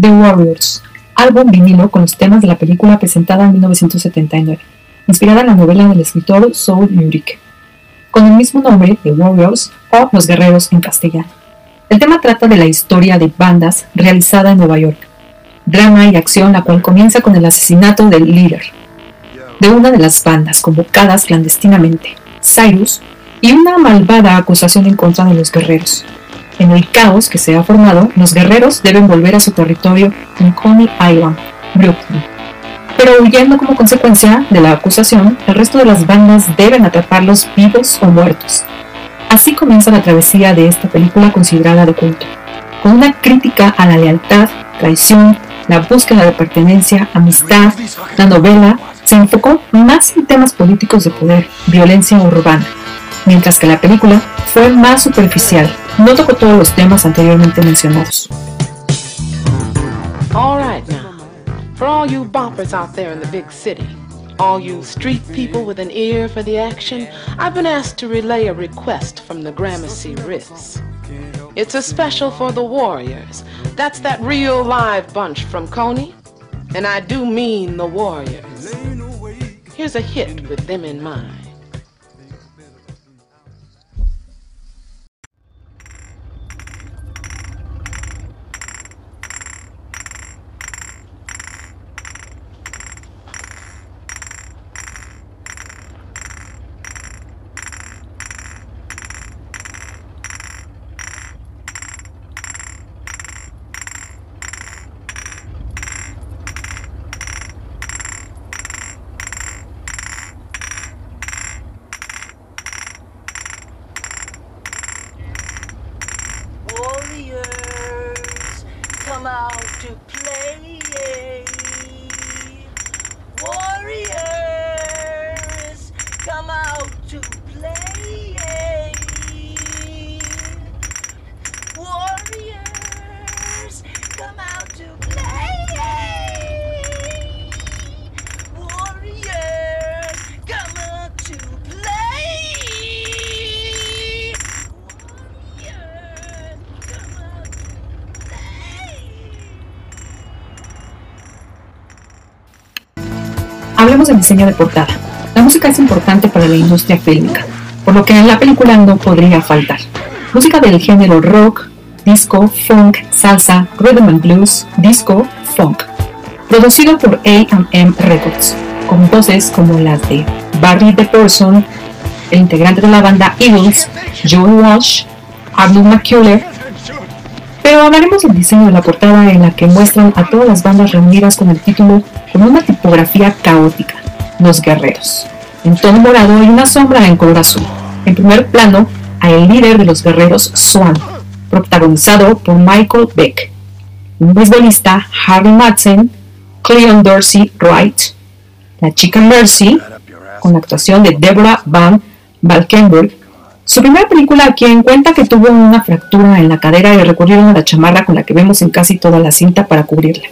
The Warriors, álbum vinilo con los temas de la película presentada en 1979, inspirada en la novela del escritor Saul Ulrich, con el mismo nombre, The Warriors o Los Guerreros en castellano. El tema trata de la historia de bandas realizada en Nueva York, drama y acción la cual comienza con el asesinato del líder de una de las bandas convocadas clandestinamente, Cyrus, y una malvada acusación en contra de los guerreros. En el caos que se ha formado, los guerreros deben volver a su territorio en Coney Island, Brooklyn. Pero huyendo como consecuencia de la acusación, el resto de las bandas deben atraparlos vivos o muertos. Así comienza la travesía de esta película considerada de culto, con una crítica a la lealtad, traición, la búsqueda de pertenencia, amistad. La novela se enfocó más en temas políticos de poder, violencia urbana, mientras que la película fue más superficial, no tocó todos los temas anteriormente mencionados. All right now, for all you boppers out there in the big city, all you street people with an ear for the action, I've been asked to relay a request from the Gramercy Riffs. It's a special for the Warriors. That's that real live bunch from Coney. And I do mean the Warriors. Here's a hit with them in mind. hello to Hablemos del diseño de portada. La música es importante para la industria fílmica, por lo que en la película no podría faltar. Música del género rock, disco, funk, salsa, rhythm and blues, disco, funk. Producido por A&M Records, con voces como las de Barry DePerson, el integrante de la banda Eagles, Joey Walsh, Arnold McCuller, pero hablaremos diseño de la portada en la que muestran a todas las bandas reunidas con el título con una tipografía caótica, Los Guerreros, en tono morado y una sombra en color azul. En primer plano, a el líder de los guerreros, Swan, protagonizado por Michael Beck, un beisbolista, Harry Madsen, Cleon Dorsey Wright, la chica Mercy, con la actuación de Deborah Van Valkenburg, su primera película, quien cuenta que tuvo una fractura en la cadera y recurrieron a la chamarra con la que vemos en casi toda la cinta para cubrirla.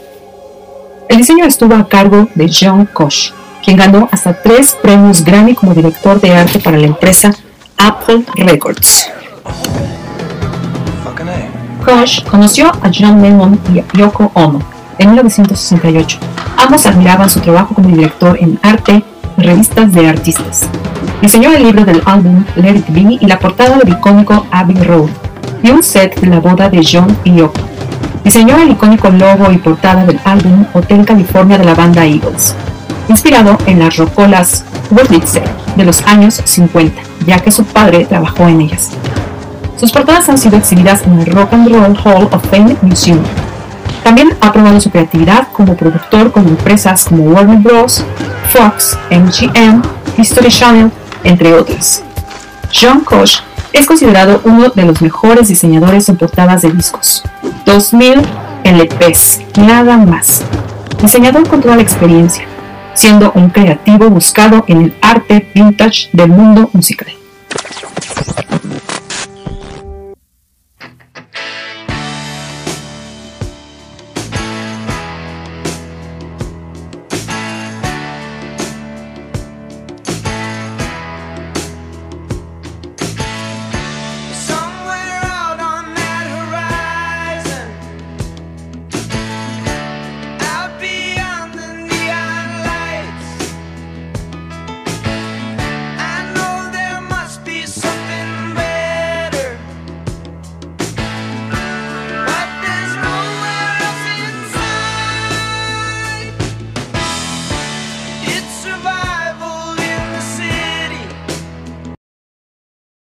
El diseño estuvo a cargo de John Koch, quien ganó hasta tres premios Grammy como director de arte para la empresa Apple Records. Koch conoció a John Lennon y Yoko Ono en 1968. Ambos admiraban su trabajo como director en arte revistas de artistas. Diseñó el libro del álbum Let It Be y la portada del icónico Abbey Road y un set de la boda de John y Yoko. Diseñó el icónico logo y portada del álbum Hotel California de la banda Eagles, inspirado en las rocolas Wurlitzer de los años 50, ya que su padre trabajó en ellas. Sus portadas han sido exhibidas en el Rock and Roll Hall of Fame Museum. También ha probado su creatividad como productor con empresas como Warner Bros., Fox, MGM, History Channel, entre otras. John Koch es considerado uno de los mejores diseñadores en portadas de discos. 2000 LPs, nada más. Diseñador con toda la experiencia, siendo un creativo buscado en el arte vintage del mundo musical.